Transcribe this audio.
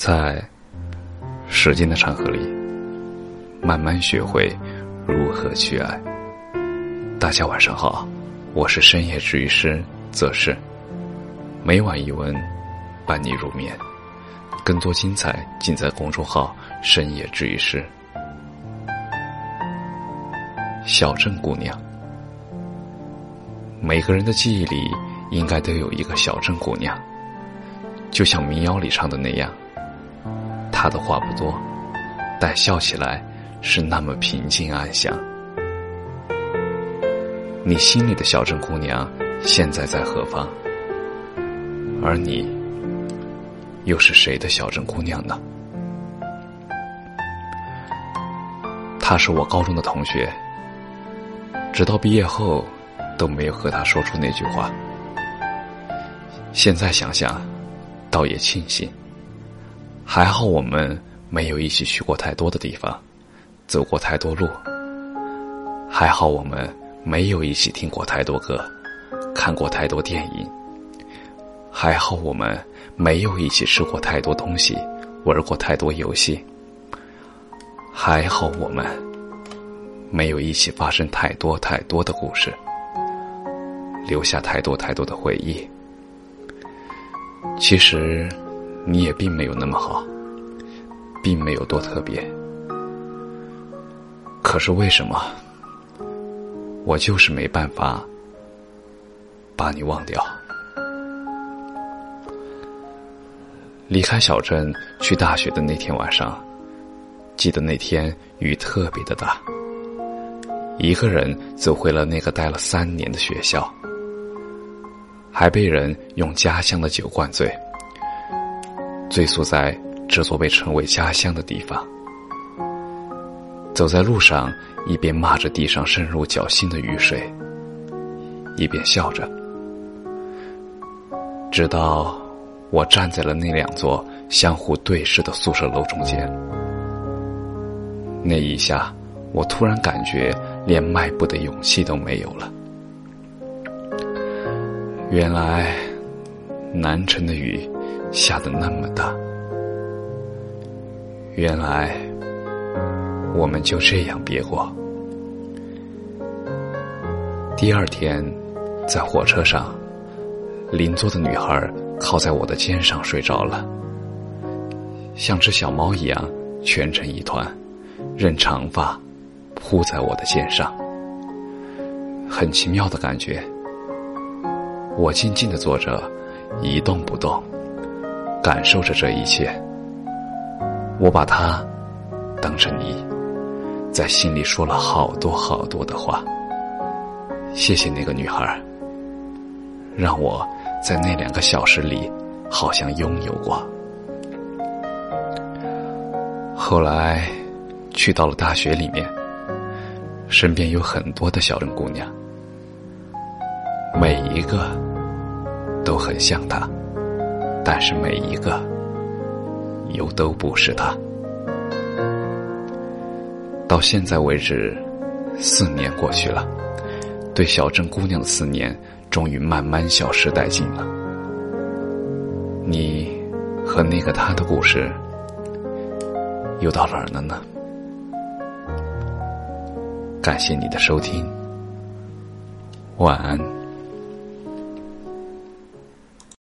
在时间的长河里，慢慢学会如何去爱。大家晚上好，我是深夜治愈师泽是，每晚一文伴你入眠，更多精彩尽在公众号“深夜治愈师”。小镇姑娘，每个人的记忆里应该都有一个小镇姑娘，就像民谣里唱的那样。他的话不多，但笑起来是那么平静安详。你心里的小镇姑娘现在在何方？而你又是谁的小镇姑娘呢？他是我高中的同学，直到毕业后都没有和他说出那句话。现在想想，倒也庆幸。还好我们没有一起去过太多的地方，走过太多路。还好我们没有一起听过太多歌，看过太多电影。还好我们没有一起吃过太多东西，玩过太多游戏。还好我们没有一起发生太多太多的故事，留下太多太多的回忆。其实。你也并没有那么好，并没有多特别。可是为什么，我就是没办法把你忘掉？离开小镇去大学的那天晚上，记得那天雨特别的大，一个人走回了那个待了三年的学校，还被人用家乡的酒灌醉。醉宿在这座被称为家乡的地方，走在路上，一边骂着地上渗入脚心的雨水，一边笑着。直到我站在了那两座相互对视的宿舍楼中间，那一下，我突然感觉连迈步的勇气都没有了。原来，南城的雨。下的那么大，原来我们就这样别过。第二天，在火车上，邻座的女孩靠在我的肩上睡着了，像只小猫一样蜷成一团，任长发铺在我的肩上，很奇妙的感觉。我静静的坐着，一动不动。感受着这一切，我把她当成你，在心里说了好多好多的话。谢谢那个女孩，让我在那两个小时里好像拥有过。后来去到了大学里面，身边有很多的小镇姑娘，每一个都很像她。但是每一个，又都不是他。到现在为止，四年过去了，对小镇姑娘的思念终于慢慢消失殆尽了。你和那个他的故事，又到哪儿了呢？感谢你的收听，晚安。